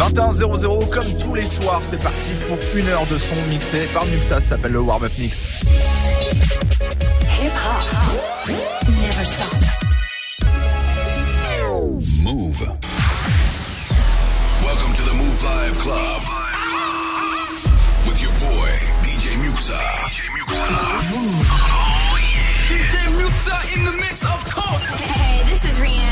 21-0-0 comme tous les soirs, c'est parti pour une heure de son mixé par Muxa, ça s'appelle le Warm Up Mix. Hip hop never stop. Move. Welcome to the Move Live Club. With your boy, DJ Muxa. DJ Muxa. DJ Muxa in the mix, of course. Hey, this is Rihanna.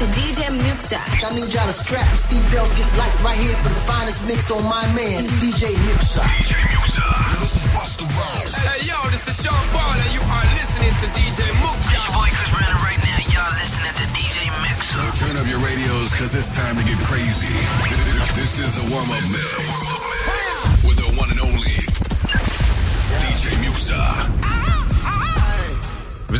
You're listening to DJ Muxxa. I need y'all to strap your seatbelts, get light right here for the finest mix on my man, DJ Muxxa. DJ Muxxa. This is Busta Rhymes. Hey, yo, this is Sean Paul, and you are listening to DJ Muxxa. Your boy Chris Brandon right now. Y'all listening to DJ Muxxa. Turn up your radios, cause it's time to get crazy. This is the warm-up mix. With the one and only DJ Muxxa.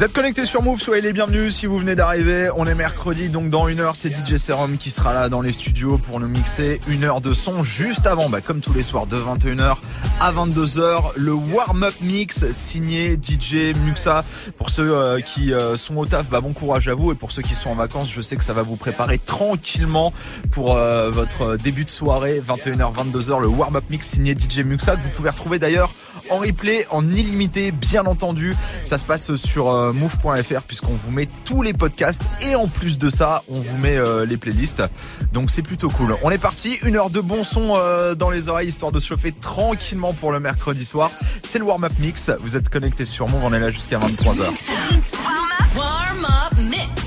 Vous êtes connectés sur Move, soyez les bienvenus si vous venez d'arriver. On est mercredi, donc dans une heure, c'est DJ Serum qui sera là dans les studios pour nous mixer une heure de son juste avant, bah, comme tous les soirs, de 21h à 22h, le warm-up mix signé DJ Muxa. Pour ceux euh, qui euh, sont au taf, bah, bon courage à vous. Et pour ceux qui sont en vacances, je sais que ça va vous préparer tranquillement pour euh, votre début de soirée, 21h, 22h, le warm-up mix signé DJ Muxa, que vous pouvez retrouver d'ailleurs en replay, en illimité, bien entendu. Ça se passe sur euh, move.fr puisqu'on vous met tous les podcasts et en plus de ça, on vous met euh, les playlists. Donc c'est plutôt cool. On est parti, une heure de bon son euh, dans les oreilles histoire de se chauffer tranquillement pour le mercredi soir. C'est le warm-up mix. Vous êtes connectés sur Move, on est là jusqu'à 23h. Warm up mix.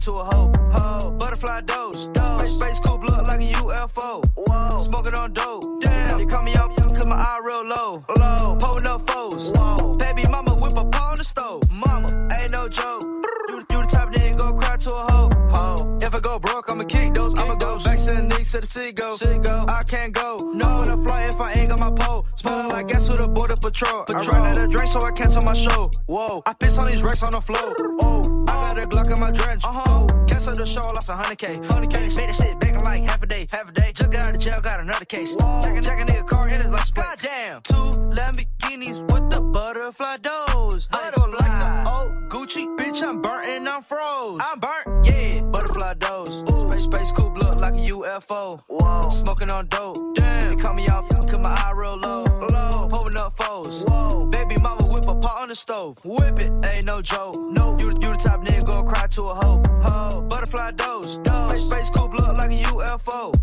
To a hoe. Ho. Butterfly doors. Space, space coupe look like a UFO. Whoa. Smoking on dope. Damn. They call me out, cause my eye real low. Low. Pulling up foes. Whoa. Baby mama whip a on the stove. Mama, ain't no joke. You, you the type nigga go cry to a hoe. Ho. If I go broke, I'ma kick those. I'ma go back to the niggas to the go. I can't go. No, in a flight if I ain't got my pole. Smelling like gas with a border patrol. I ran out of drink, so I cancel my show. Whoa. I piss on these racks on the floor. Oh, I got a Glock in my drench. Uh huh. Cancel the show, lost a hundred K. Hundred K. Made that shit back in like half a day. Half a day. Just got out of jail, got another case. Checking, checking nigga car in his like split. Goddamn. Two Lamborghinis with the butterfly doors. I feel like the old Gucci. Bitch, I'm burnt and I'm froze. I'm burnt, yeah. Butterfly doors. Space, space coupe look like a UFO. Smoking on dope. Damn. They call me out, cause my eye real low. Low. Pulling up foes. Whoa. Baby mama whip a pot on the stove. Whip it, ain't no joke. No. You, you the type nigga go cry to a hoe. Ho. Butterfly doors. Space, space coupe look like a UFO.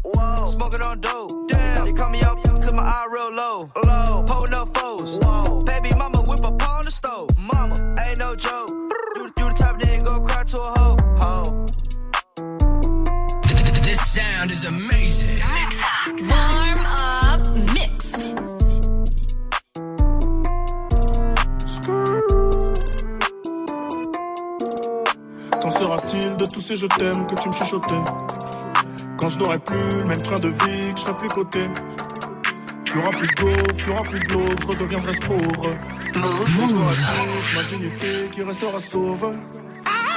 Smoking on dope. Damn. They call me out, cause my eye real low. Low. Pulling up foes. Whoa. Baby mama whip a pot on the stove. Mama, ain't no joke. You, you the type nigga go cry to a hoe. Ho. sound is amazing. Warm up mix. Quand sera-t-il de tous ces je t'aime que tu me chuchotais? Quand je n'aurai plus le même train de vie, que je serai plus coté. Tu auras plus de pauvre, tu auras plus de je redeviendrai pauvre. Move. Ma dignité qui restera sauve.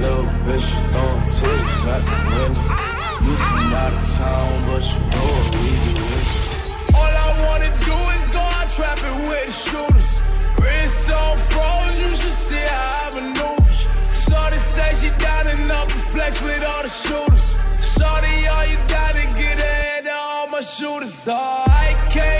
Little bitch, you throwing titties out the window. You from out of town, but you know what we do. All I wanna do is go out trapping with the shooters. Wrist on froze, you should see how I maneuver. Shorty say she down and up and flex with all the shooters. Shorty, all you gotta get ahead of all my shooters. Oh, I came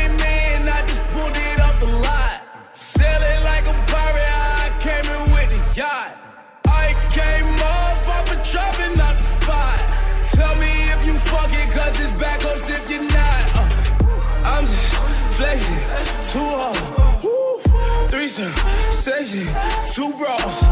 too hard. Woo. Threesome, session, two bras.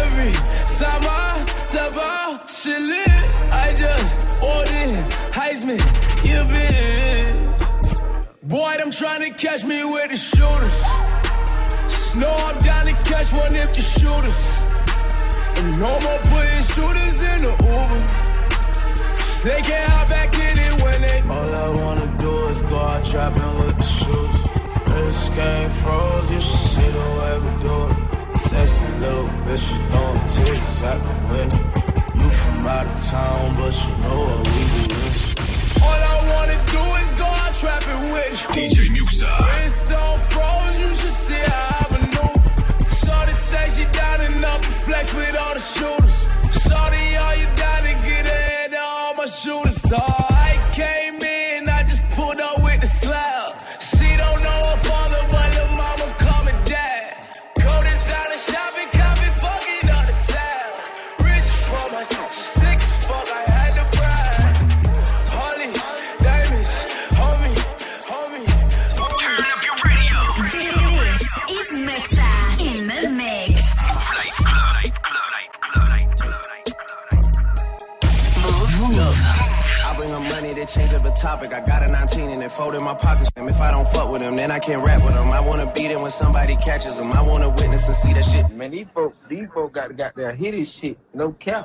Every time I step out, shit lit. I just ordered Heisman, you bitch. Boy, I'm trying to catch me with the shooters. Snow, I'm down to catch one if you shoot us. And no more putting shooters in the Uber. They can't hop back in it when they. All I wanna do is go out trapping with the shoes. Froze, you should see the way we do it. Sexy little bitch, you throwing out the window. You from out of town, but you know what we do. All I wanna do is go out trapping with you. DJ Muxxa. It's on froze, you should see how I maneuver. Shorty say she down and up and flex with all the shooters. Shorty, all you gotta get ahead of all my shooters. Oh, topic. I got a 19 and it fold in my pocket. And if I don't fuck with them, then I can't rap with them. I wanna beat it when somebody catches them. I wanna witness and see that shit. Man, these folk, these folk got got their hit his shit, no cap.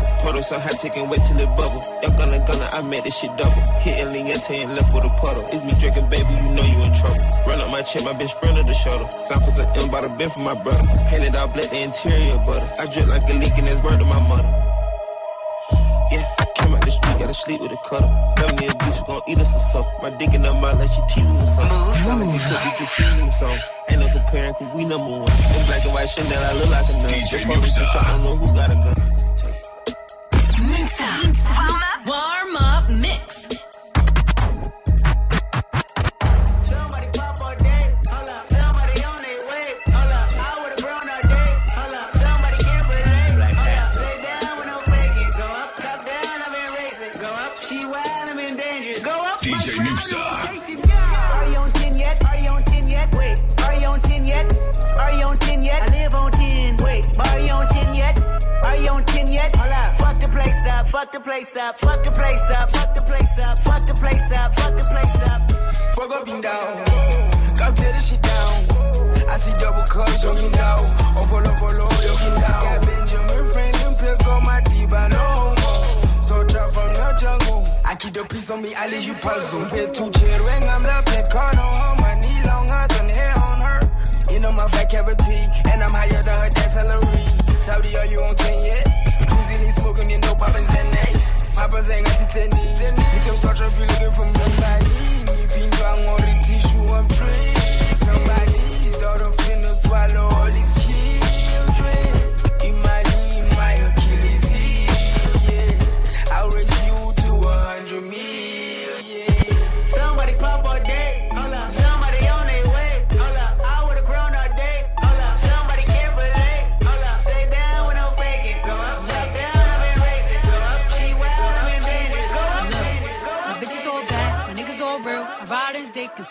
Puddle so high, taking wait till it bubble. Young gunna gunna, I made this shit double. Hitting Liente and left with a puddle. It's me drinking, baby, you know you in trouble. Run up my chin, my bitch sprinter the shoulder. Samples of M by the bin for my brother. Painted all black, the interior butter. I drip like a leak and that's word to my mother. Yeah, came out the street, gotta sleep with a cutter. Family and beast, we gon' eat us or something. My dick in her mouth like she teasing or something. Sound like we could be just season or something. Ain't no comparing, cause we number one. In black and white Chanel, I look like a nut. DJ They probably think I don't know who got a gun. Warm up mix. The place up, fuck the place up, fuck the place up, fuck the place up, fuck the place up. Fuck up and down. Come tear this shit down. I see double cups, jogging down. Overload, overload, jogging down. Got Benjamin Franklin pick on my deep, I know. So drop from the jungle. I keep the peace on me, I leave you puzzle. Pay two chair ring, I'm the pick on her. My knee longer than hair on her. You know my fat cavity, and I'm higher than her dad's salary. Saudi, are you on 10 yet? Pussy lean smoking, you know Papa's and nice. Papa's ain't got to 10 You can start if you looking for somebody. Ni pinto, I'm on the tissue, I'm free. Somebody's daughter finna swallow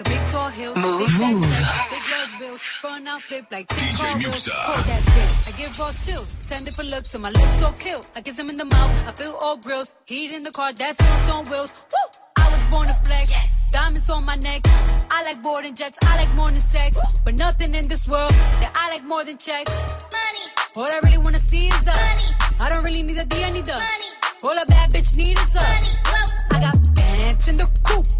in his dick in some big tall hills. Move, big move. Big, large bills, burn out flip like DJ car wheels. Muxxa. Hold that bitch, I give raw chills. Send it for looks, and my lips all kill. I kiss him in the mouth, I feel all grills. Heat in the car, that's wheels on wheels. Woo! I was born to flex. Diamonds on my neck. I like boarding jets, I like more than sex. But nothing in this world that I like more than checks. Money. All I really wanna see is the money. I don't really need a D, I need the money. All a bad bitch need is the money. I got bands in the coop.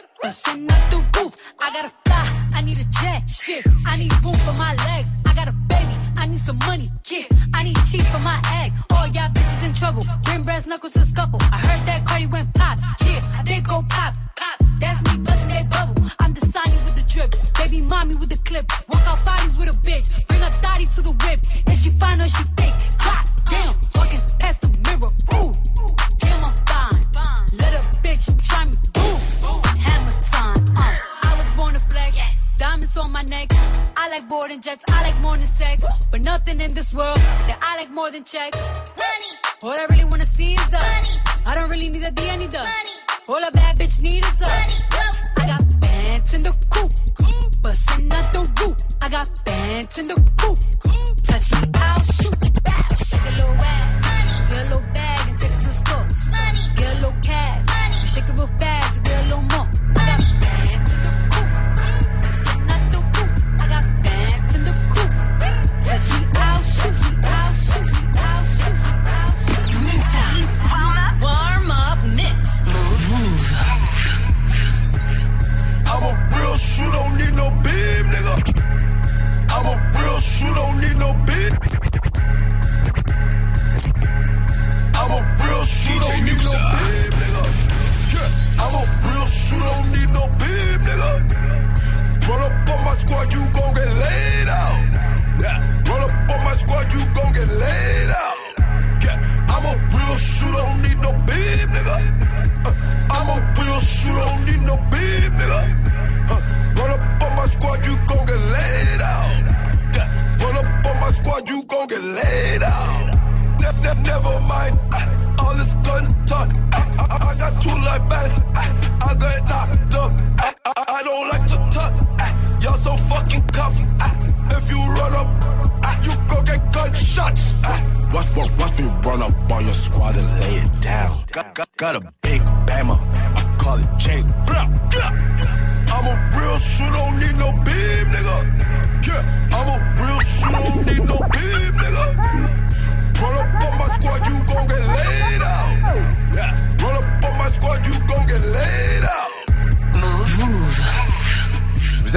Bustin' out the roof. I gotta fly. I need a jet. Shit. I need room for my legs. I got a baby. I need some money. Yeah. I need teeth for my egg. All y'all bitches in trouble. Bring brass knuckles to scuffle. I heard that Cardi went pop. Yeah. I did go pop. Pop. That's me bustin' that bubble. I'm the Sonny with the drip. Baby mommy with the clip. Walk out bodies with a bitch. Bring a thotty to the whip. Is she fine or she fake? My neck. I like boarding jets. I like more than sex. But nothing in this world that I like more than checks. Money. All I really wanna see is the money. I don't really need a D, I need the money. All a bad bitch need is the money. I got bands in the coop. Bustin' out the roof. I got bands in the coop. Touch me, I'll shoot. Shake a little ass.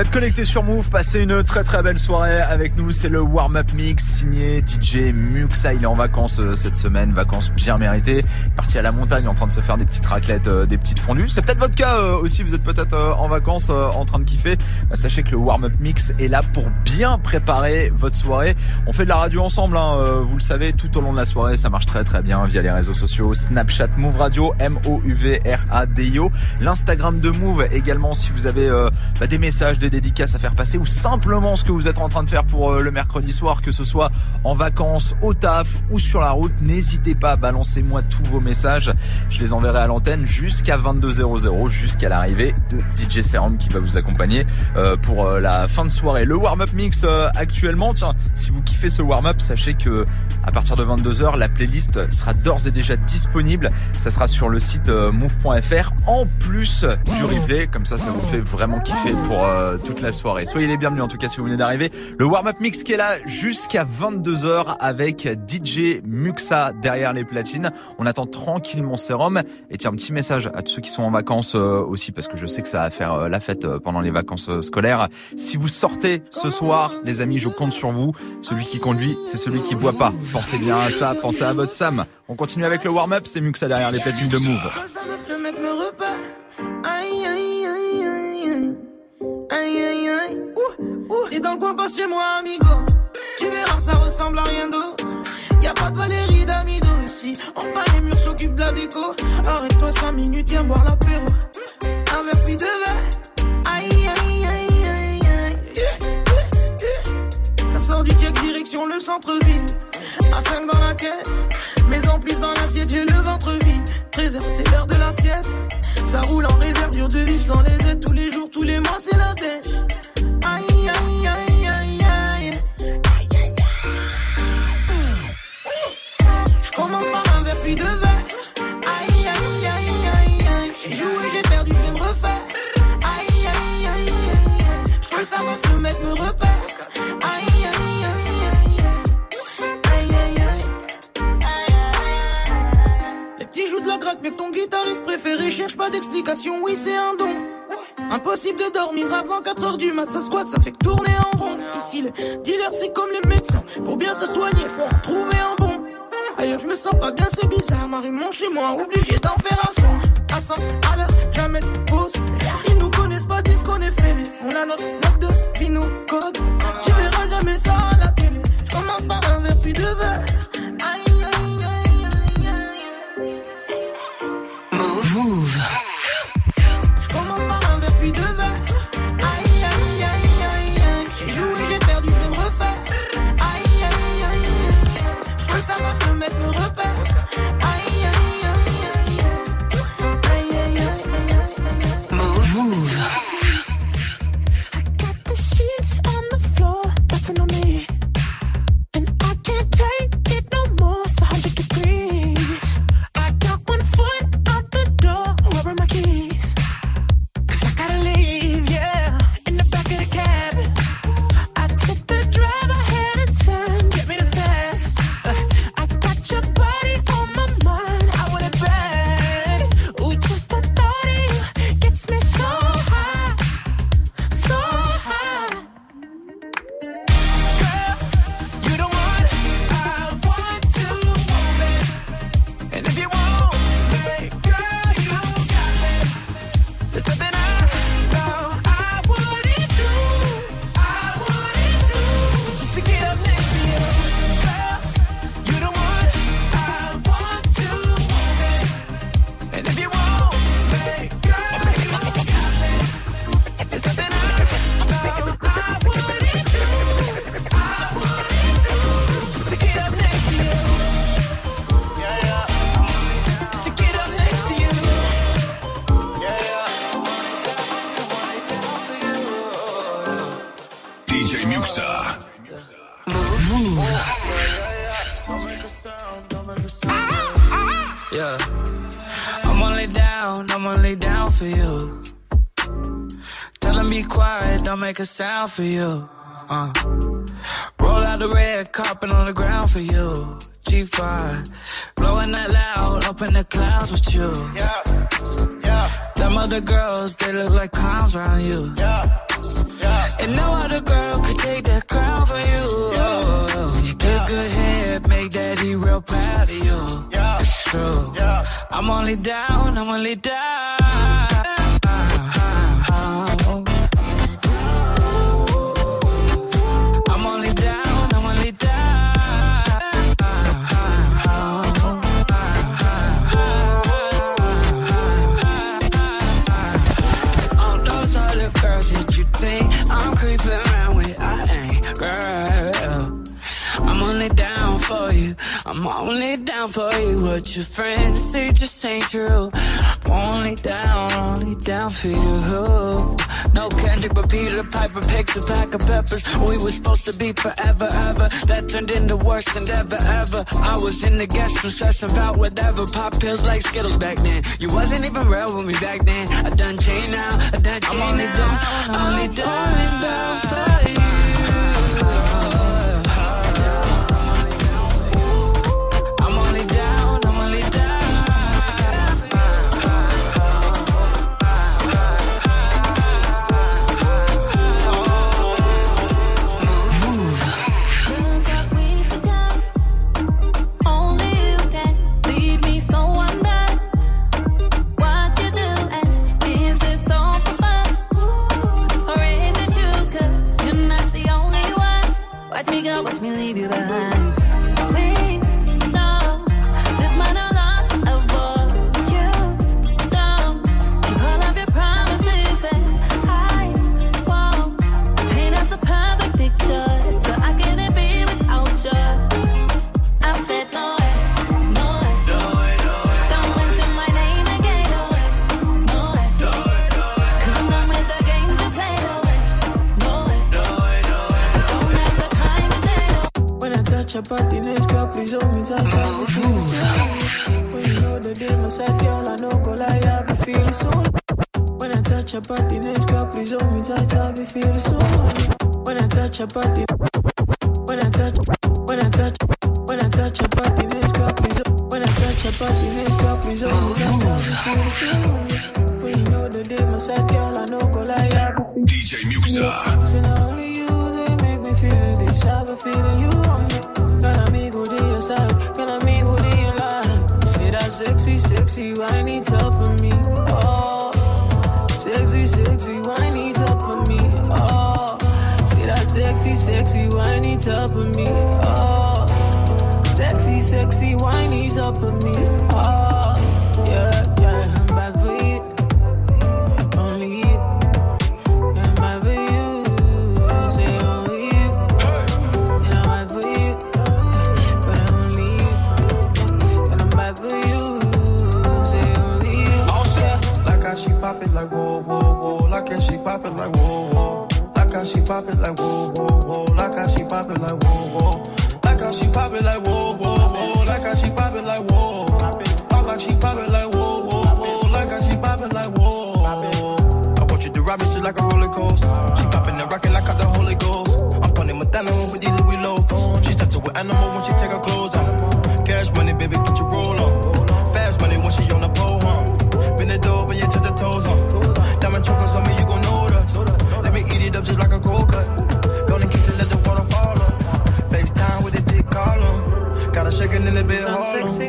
Êtes connectés sur Move, passez une très très belle soirée avec nous. C'est le warm-up mix signé DJ Muxa. Il est en vacances euh, cette semaine, vacances bien méritées. À la montagne en train de se faire des petites raclettes, euh, des petites fondues. C'est peut-être votre cas euh, aussi. Vous êtes peut-être en vacances en train de kiffer. Bah, sachez que le warm-up mix est là pour bien préparer votre soirée. On fait de la radio ensemble, hein, vous le savez, tout au long de la soirée. Ça marche très très bien via les réseaux sociaux. Snapchat Move Radio, M-O-U-V-R-A-D-I-O. L'Instagram de Move également si vous avez bah, des messages, des dédicaces à faire passer ou simplement ce que vous êtes en train de faire pour euh, le mercredi soir, que ce soit en vacances, au taf ou sur la route, n'hésitez pas à balancer moi tous vos messages. Je les enverrai à l'antenne jusqu'à 22h00, jusqu'à l'arrivée de DJ Serum qui va vous accompagner euh, pour euh, la fin de soirée. Le warm-up mix actuellement, tiens, si vous kiffez ce warm-up, sachez que à partir de 22h, la playlist sera d'ores et déjà disponible. Ça sera sur le site move.fr en plus du replay. Comme ça, ça vous fait vraiment kiffer pour toute la soirée. Soyez les bienvenus en tout cas si vous venez d'arriver. Le warm-up mix qui est là jusqu'à 22h avec DJ Muxa derrière les platines. On attend tranquillement Sérum. Et tiens, un petit message à tous ceux qui sont en vacances euh, aussi parce que je sais que ça va faire euh, la fête euh, pendant les vacances scolaires. Si vous sortez ce soir, les amis, je compte sur vous. Celui qui conduit, c'est celui qui boit pas. Pensez bien à ça, pensez à votre Sam. On continue avec le warm-up, c'est Muxa derrière les platines de Move. Ça de Valérie En bas, les murs s'occupent de la déco. Arrête-toi 5 minutes, viens boire l'apéro. Un verre puis deux verres. Aïe aïe aïe aïe aïe. Ça sort du check direction le centre-ville. À 5 dans la caisse. Mais en plus dans l'assiette, j'ai le ventre vide. 13h, c'est l'heure de la sieste. Ça roule en réserve, dur de vivre sans les aides tous les jours, tous les mois, c'est la dèche. Ça meuf, le mec me repère. Aïe, aïe, aïe, aïe. Aïe, aïe, aïe. Les petits jouent de la gratte, mais que ton guitariste préféré cherche pas d'explication. Oui, c'est un don. Impossible de dormir avant 4 heures du mat, ça squat, ça fait tourner en rond. Ici, le dealer, c'est comme les médecins. Pour bien se soigner, faut en trouver un bon. Ailleurs, je me sens pas bien, c'est bizarre. Marie, mon chez moi, obligé d'en faire un son. À 100 à l'heure, jamais de pause. On a notre note de vie, code. Tu verras jamais ça à la télé. Je commence par un verre, puis deux verres. Aïe, aïe, aïe, aïe, aïe. Move. for you. Telling me quiet, don't make a sound for you. Uh. Roll out the red carpet on the ground for you. G5, blowing that loud, up in the clouds with you. Yeah, yeah. Them other girls, they look like clowns around you. Yeah, yeah. And no other girl could take that crown from you. Yeah. You get yeah. good head, make daddy real proud of you. Yeah. It's true. Yeah. I'm only down, I'm only down. I'm only down for you. What your friends say just ain't true. I'm only down, only down for you. No Kendrick, but Peter Piper picked a pack of peppers. We were supposed to be forever, ever. That turned into worse than ever. ever. I was in the guest room stressing about whatever. Pop pills like Skittles back then. You wasn't even real with me back then. I done changed now, I done changed now. I'm only down, only down for you.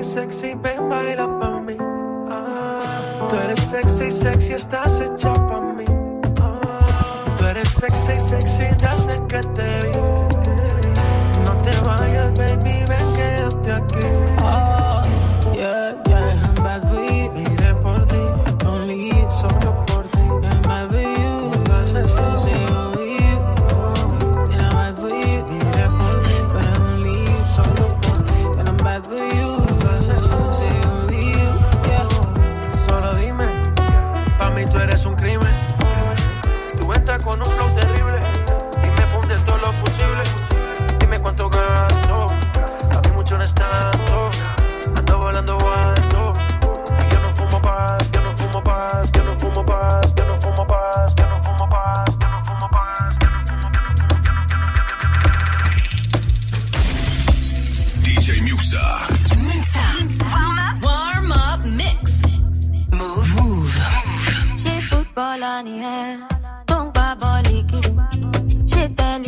sexy, ven, baila pa' mí. Ah, tú eres sexy, sexy, estás hecha pa' mí. Ah, tú eres sexy, sexy, Malania, ton baboli qui, j'ai tes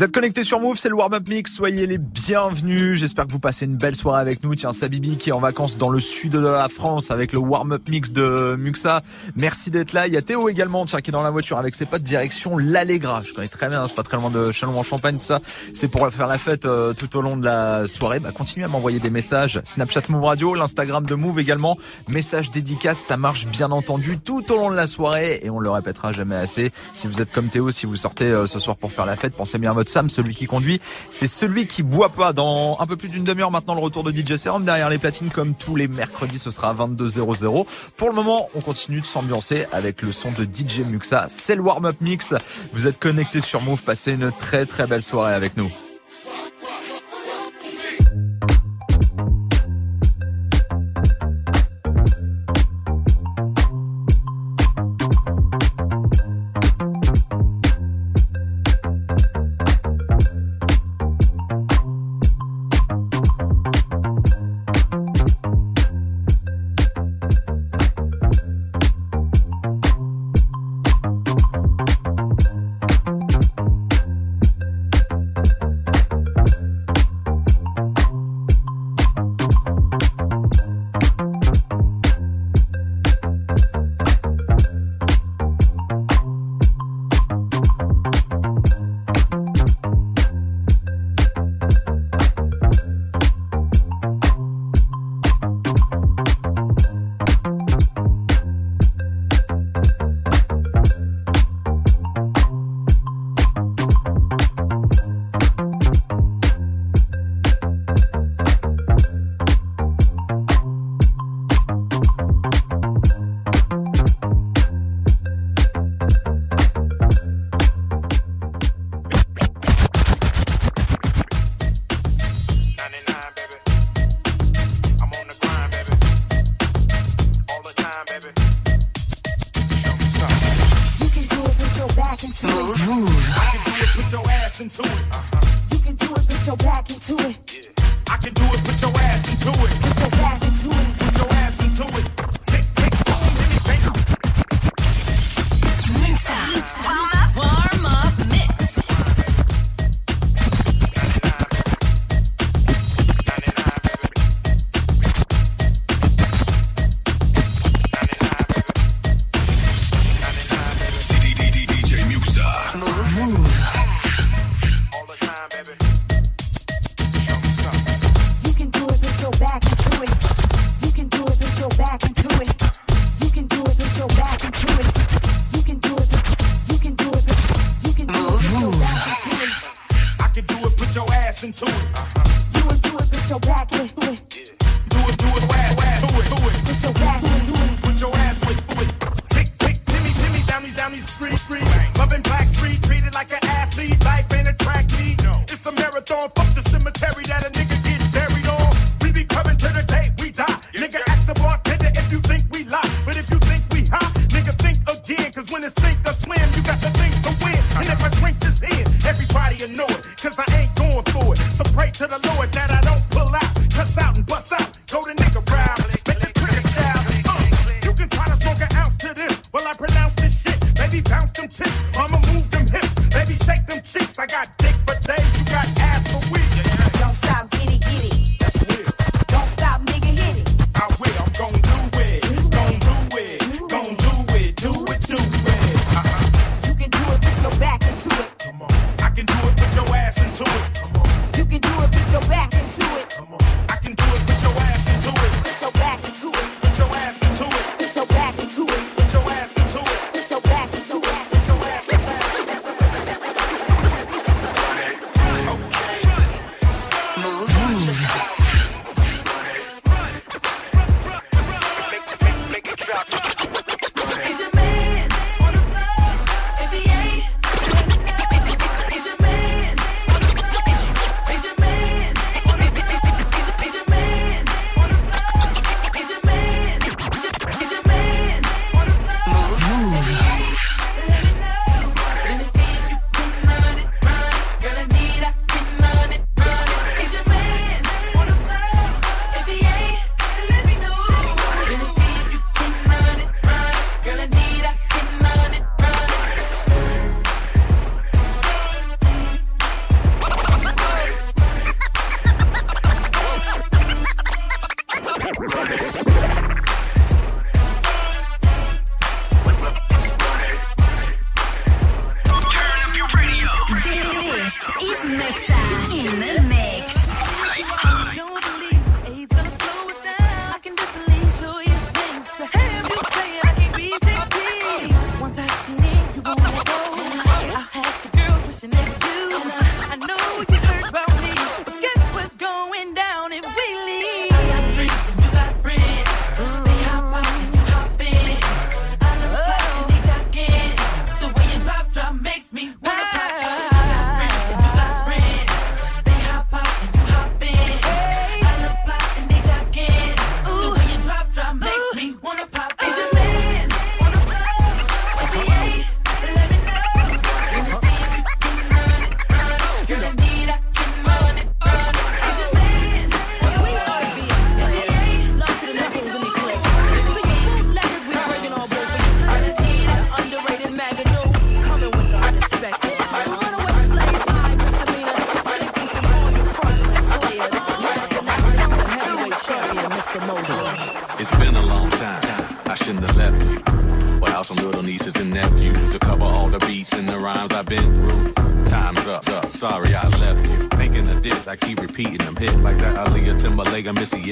Vous êtes connectés sur Move, c'est le warm-up mix. Soyez les bienvenus. J'espère que vous passez une belle soirée avec nous. Tiens, Sabibi qui est en vacances dans le sud de la France avec le warm-up mix de Muxa. Merci d'être là. Il y a Théo également, tiens, qui est dans la voiture avec ses potes direction l'Allegra. Je connais très bien, c'est pas très loin de Chalon en Champagne, tout ça. C'est pour faire la fête euh, tout au long de la soirée. Bah, continuez à m'envoyer des messages. Snapchat Move Radio, l'Instagram de Move également. Message dédicace, ça marche bien entendu tout au long de la soirée et on le répétera jamais assez. Si vous êtes comme Théo, si vous sortez euh, ce soir pour faire la fête, pensez bien à votre Sam, celui qui conduit. C'est celui qui boit pas. Dans un peu plus d'une demi-heure maintenant, le retour de DJ Serum derrière les platines comme tous les mercredis, ce sera à 22h00. Pour le moment, on continue de s'ambiancer avec le son de DJ Muxa. C'est le warm-up mix. Vous êtes connectés sur Move. Passez une très très belle soirée avec nous.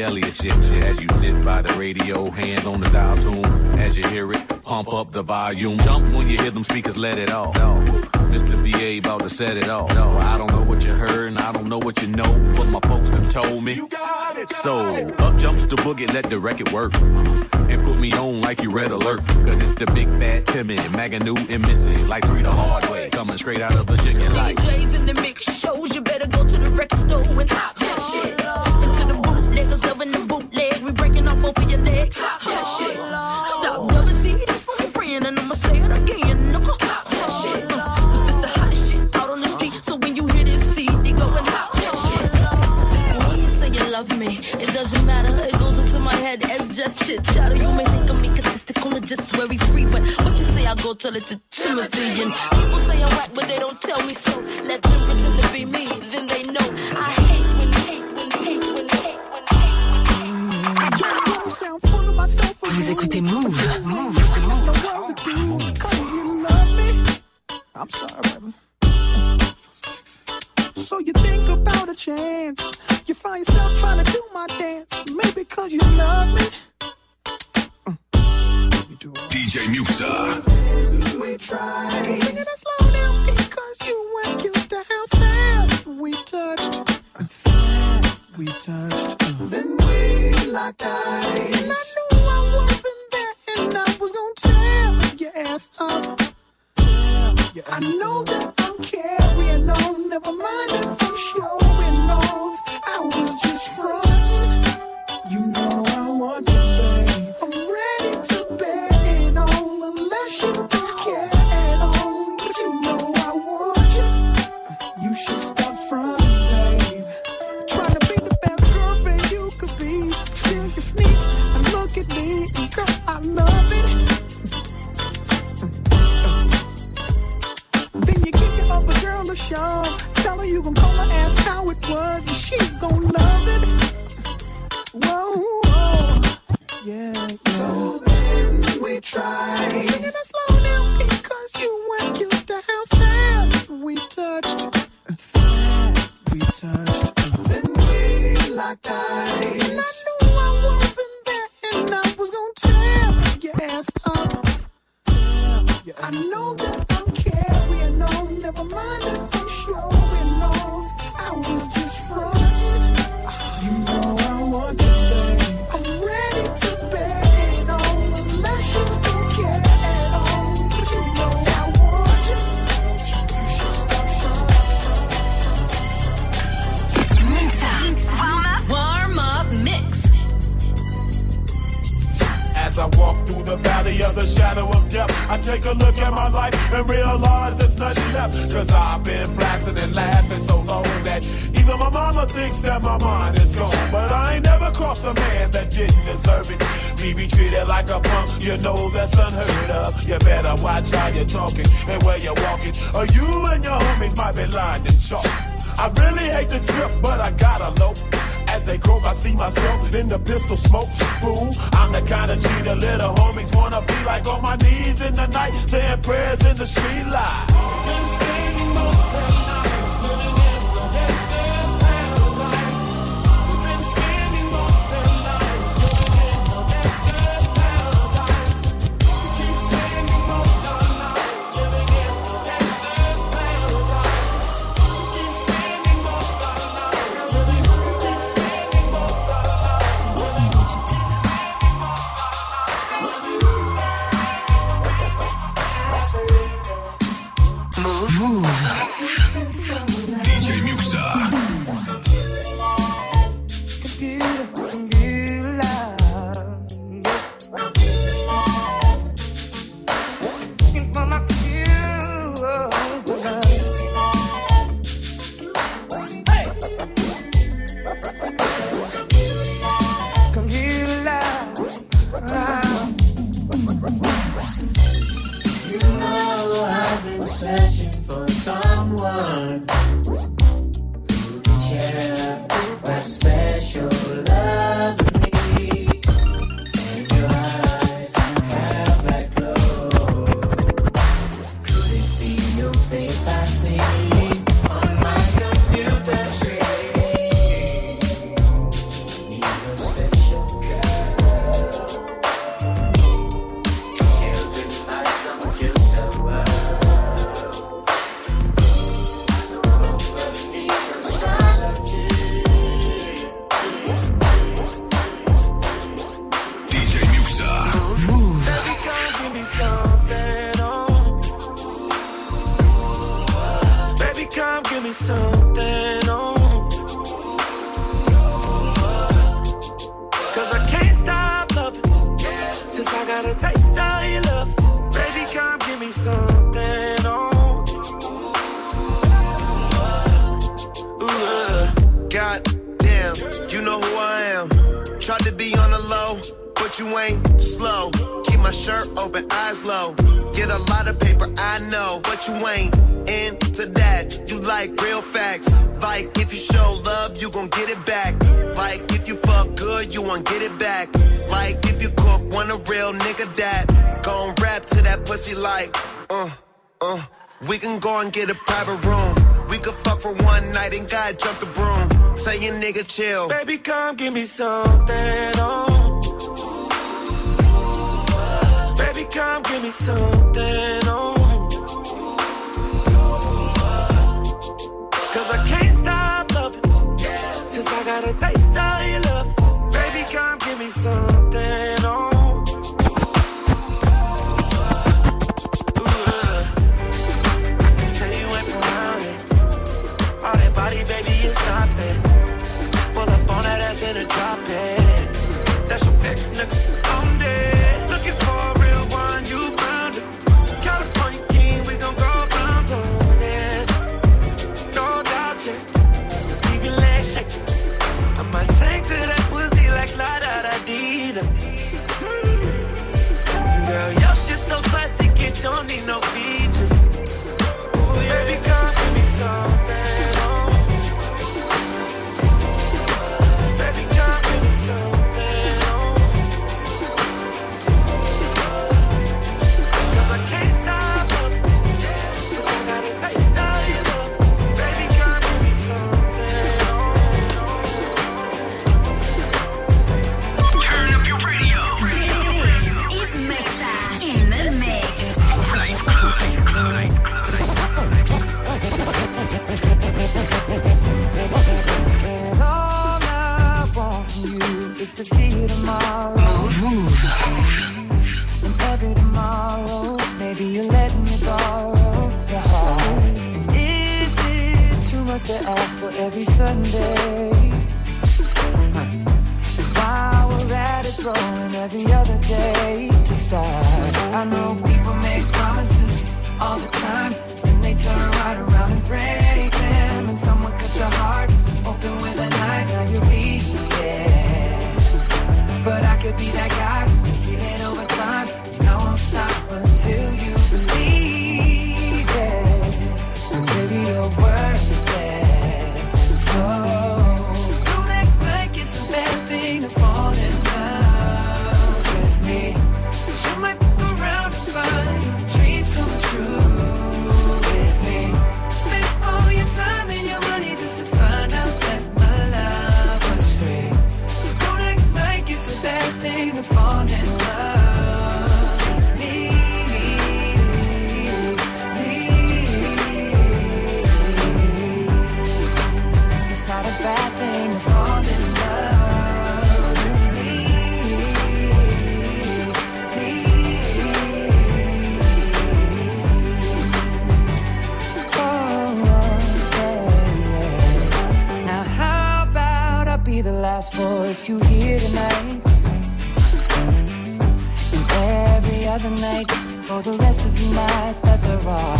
Elliott shit, shit. As you sit by the radio, hands on the dial tune. As you hear it, pump up the volume. Jump when you hear them speakers, let it off. No. Mr. BA about to set it off. No, I don't know what you heard and I don't know what you know, but my folks have told me. You got it. Got so it. up jumps the boogie, let the record work. Uh-huh. And put me on like you red alert. Cause it's the big bad Timmy, Maganu and Missy, like three the hard way. Coming straight out of the chicken. DJs in the mix shows you better go to the record store and pop that shit. free. But what you say, I go tell it to Timothy. And people say I'm whack, but they don't tell me so. Let them pretend to be me, then they know I hate when hate when hate when hate when hate when hate. When Vous écoutez Move. Move. Move. I'm sorry, baby. So sexy. So you think about a chance. You find yourself trying to do my dance. Maybe cause you love me. Muxa. We tried. Singing it slow down because you weren't used to how fast we touched. Fast we touched. Then we locked eyes. And I knew I wasn't there and I was gonna tear your ass up. Your I know that I'm carrying on. Never mind if I'm showing off. I was just fronting. You know I want you. Tried. Singing it slow down because you weren't used to how fast we touched. Fast we touched. Then we locked eyes. And I knew I wasn't there, and I was gonna tear your ass up. I know that I'm carrying on. Never mind that my mind is gone. But I ain't never crossed a man that didn't deserve it. Me be treated like a punk, you know that's unheard of. You better watch how you're talking and where you're walking, or you and your homies might be lined in chalk. I really hate the trip, but I gotta low. As they croak, I see myself in the pistol smoke. Fool, I'm the kind of G the little homies wanna be like on my knees in the night, saying prayers in the street light. Give me something, oh. Cause I can't stop loving. Since I got a taste of your love, baby, come give me something. Time, and they turn right around and break them. And someone cut your heart open with a knife, now you're bleeding. But I could be that guy heal it over time. And I won't stop until you voice you hear tonight? And every other night for the rest of the nights that there are.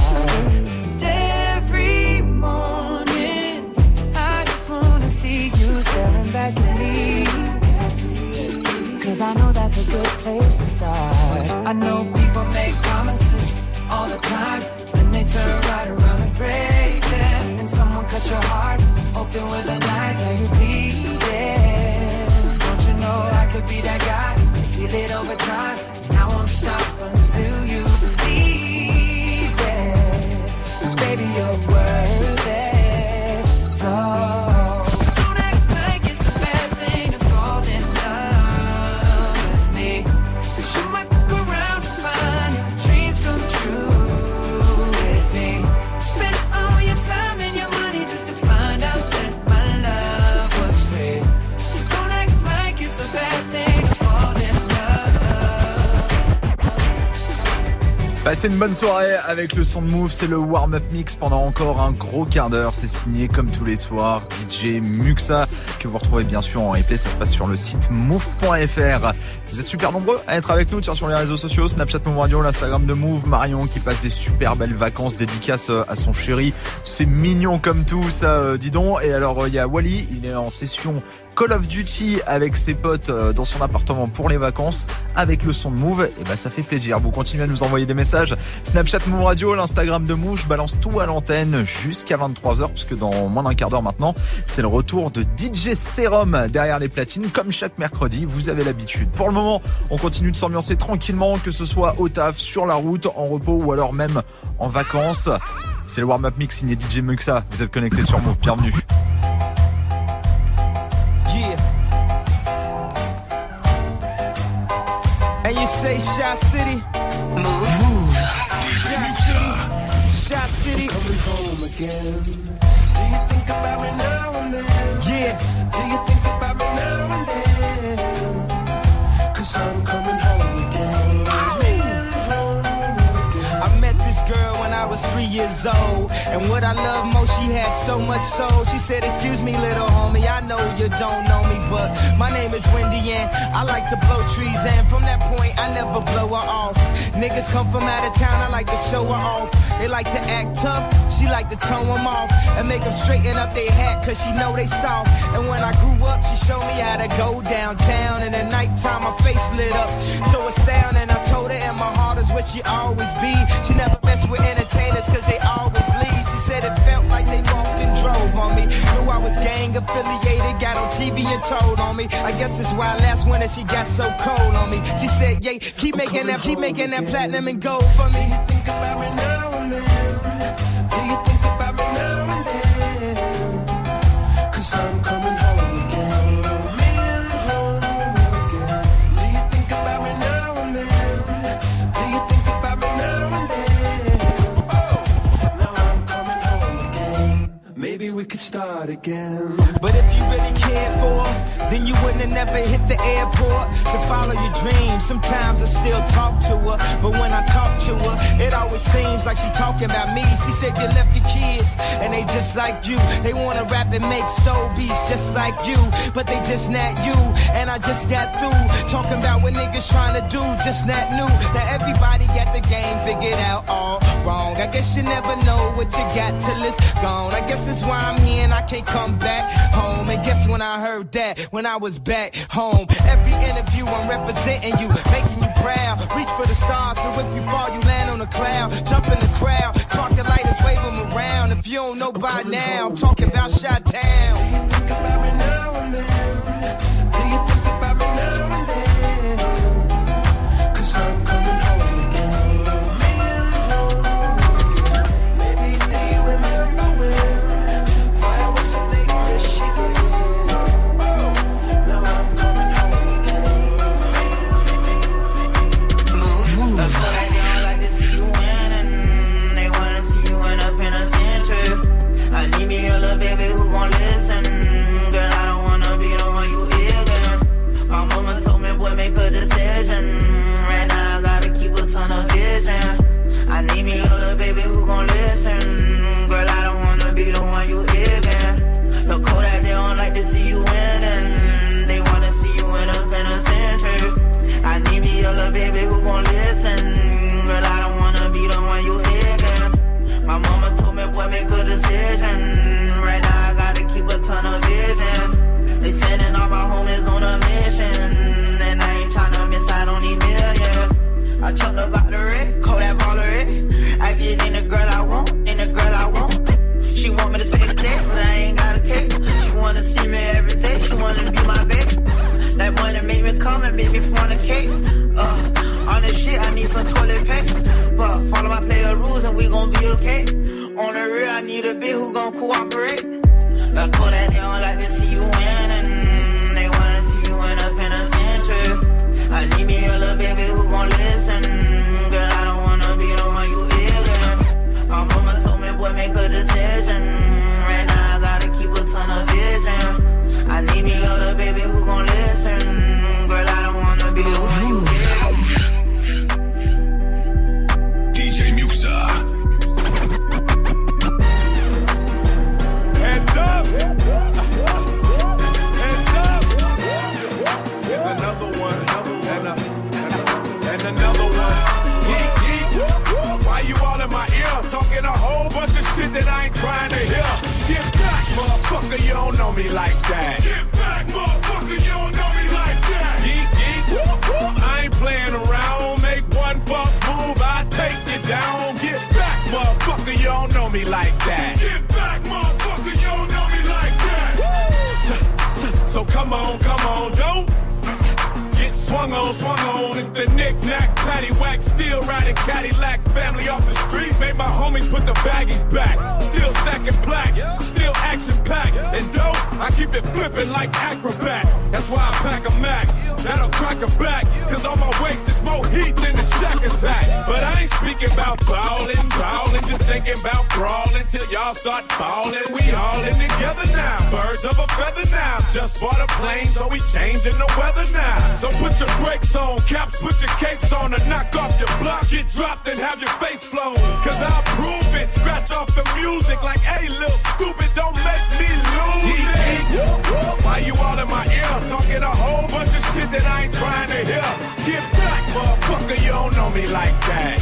Every morning I just wanna see you staring back at me. Cause I know that's a good place to start. I know people make promises all the time. Then they turn right around and break them. And someone cut your heart open with a knife. Now you bleeding. Could be that guy heal it over time? And I won't stop until you believe it. Cause baby, you're worth it. So. Passez une bonne soirée avec le son de Move, c'est le warm-up mix pendant encore un gros quart d'heure. C'est signé comme tous les soirs DJ Muxa que vous retrouvez bien sûr en replay. Ça se passe sur le site move.fr. Vous êtes super nombreux à être avec nous tiens, sur les réseaux sociaux, Snapchat Move Radio, l'Instagram de Move, Marion qui passe des super belles vacances dédicaces euh, à son chéri. C'est mignon comme tout ça, euh, dis donc. Et alors euh, il y a Wally, il est en session Call of Duty avec ses potes euh, dans son appartement pour les vacances avec le son de Move. Et bah ça fait plaisir. Vous continuez à nous envoyer des messages. Snapchat Move Radio, l'Instagram de Move. Je balance tout à l'antenne jusqu'à 23h puisque dans moins d'un quart d'heure maintenant, c'est le retour de DJ Serum derrière les platines. Comme chaque mercredi, vous avez l'habitude. Pour le moment, on continue de s'ambiancer tranquillement, que ce soit au taf, sur la route, en repos ou alors même en vacances. C'est le warm-up mix signé DJ Muxa. Vous êtes connectés sur Move. Bienvenue. And Shot City? Move. Move. Shot City. Shot City. Coming home again. Do you think about me now and then? Yeah. Do you think about me now and then? Cause I'm coming was three years old. And what I love most, she had so much soul. She said, Excuse me, little homie, I know you don't know me, but my name is Wendy and I like to blow trees. And from that point, I never blow her off. Niggas come from out of town, I like to show her off. They like to act tough, she like to tone them off. And make them straighten up their hat, cause she know they soft. And when I grew up, she showed me how to go downtown. And at nighttime, my face lit up. So astounding, I told her, and my heart is where she always be. She never mess with entertainers, cause they always leave. She said it felt like they walked and drove on me. Knew I was gang affiliated, got on TV and told on me. I guess it's why last winter she got so cold on me. She said, yeah, keep making that, keep making that platinum and gold for me. Think about me now and then. Start again. But if you really cared for then you wouldn't have never hit the airport to follow your dreams. Sometimes I still talk to her, but when I talk to her, it always seems like she talking about me. She said you left your kids, and they just like you. They wanna rap and make soul beats just like you, but they just not you. And I just got through talking about what niggas trying to do, just not new. Now everybody got the game figured out all wrong. I guess you never know what you got till it's gone. I guess that's why I'm here and I can't come back home. And guess when I heard that, when I was back home. Every interview I'm representing you, making you proud. Reach for the stars, so if you fall, you land on a cloud. Jump in the crowd, sparking lighters, wave them around. If you don't know by now, I'm talking about Shot Town. Changing the weather now. So put your brakes on, caps, put your capes on, and knock off your block. Get dropped and have your face flown. Cause I'll prove it, scratch off the music like, hey, little stupid, don't make me lose it. Why you all in my ear, talking a whole bunch of shit that I ain't trying to hear? Get back, motherfucker, you don't know me like that.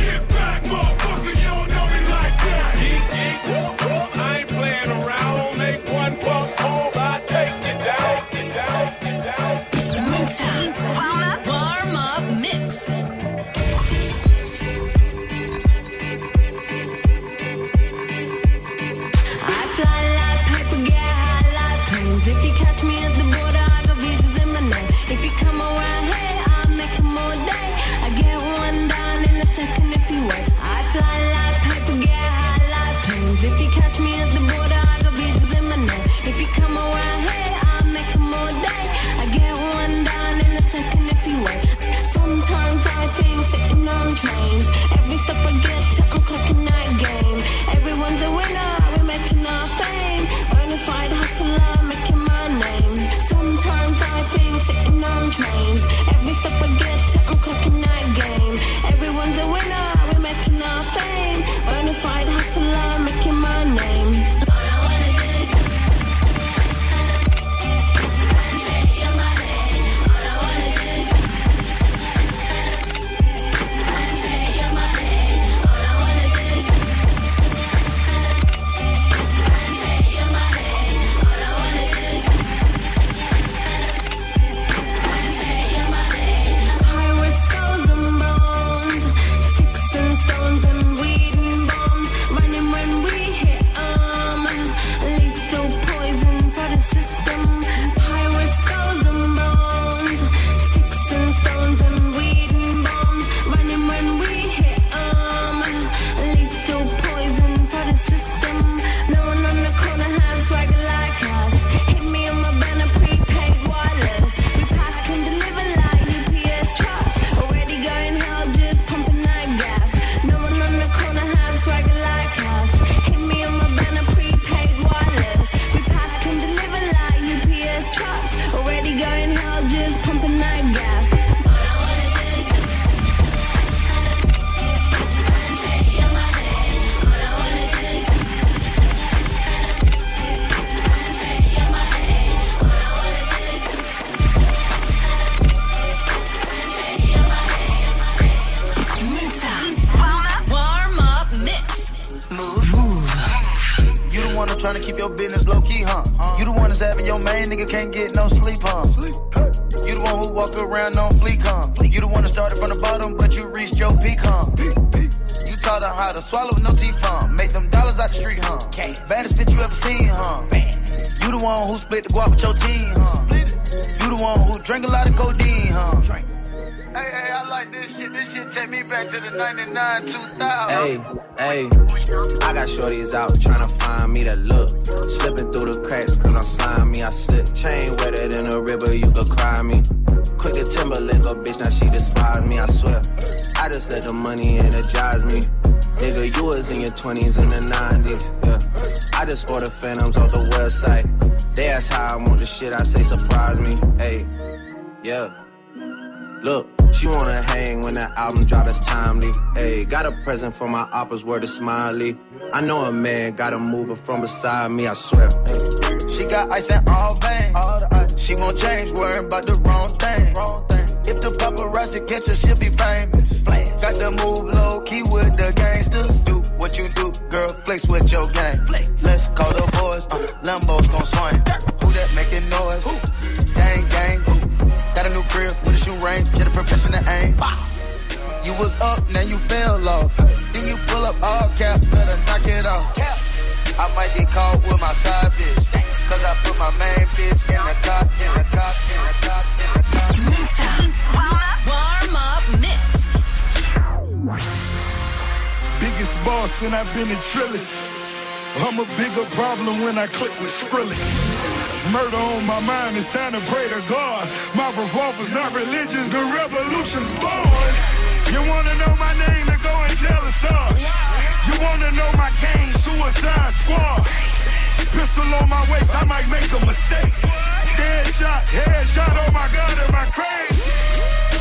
Can't get no sleep, huh? You the one who walk around on fleek, huh? You the one that started from the bottom, but you reached your peak, huh? You taught her how to swallow with no teeth, huh? Make them dollars out the street, huh? Baddest bitch you ever seen, huh? You the one who split the guap with your team, huh? You the one who drank a lot of codeine, huh? Hey, hey, I like this shit. This shit take me back to the 99, 2000. Hey, hey, I got shorties out tryna find me that look. Me. Quick to Timberlake, a bitch, now she despise me, I swear. I just let the money energize me. Nigga, you was in your 20s and the 90s, yeah. I just order phantoms off the website. They ask how I want the shit, I say surprise me. Hey, yeah. Look, she wanna hang when that album drop, timely. Hey, got a present for my oppas, word is smiley. I know a man got a mover from beside me, I swear. Hey. She got ice in all veins. She won't change, worrying about the wrong thing. If the paparazzi catch her, she'll be famous. Got to move low key with the gangsters. Do what you do, girl, flex with your gang. Let's call the boys, uh, Lambo's gon' swing. Who that making noise? Gang, gang. Got a new crib with a shoe range, get a professional aim. You was up, now you fell off. Then you pull up all cap, better knock it off. I might get caught with my side bitch. Boss and I've been a trillis. I'm a bigger problem when I click with Skrillex. Murder on my mind, it's time to pray to God. My revolver's not religious, the revolution's born. You wanna know my name, then go and tell us us. You wanna know my gang, Suicide Squad. Pistol on my waist, I might make a mistake. Headshot, headshot, oh my god, am I crazy?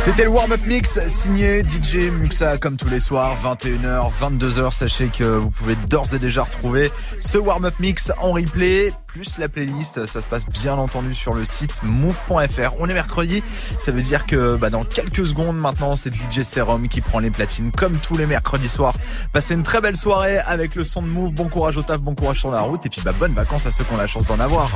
C'était le warm-up mix signé DJ Muxa comme tous les soirs, 21h, 22h. Sachez que vous pouvez d'ores et déjà retrouver ce warm-up mix en replay, plus la playlist. Ça se passe bien entendu sur le site move.fr. On est mercredi, ça veut dire que bah, dans quelques secondes maintenant, c'est DJ Serum qui prend les platines comme tous les mercredis soirs. Passez une très belle soirée avec le son de Move. Bon courage au taf, bon courage sur la route et puis bah, bonnes vacances à ceux qui ont la chance d'en avoir.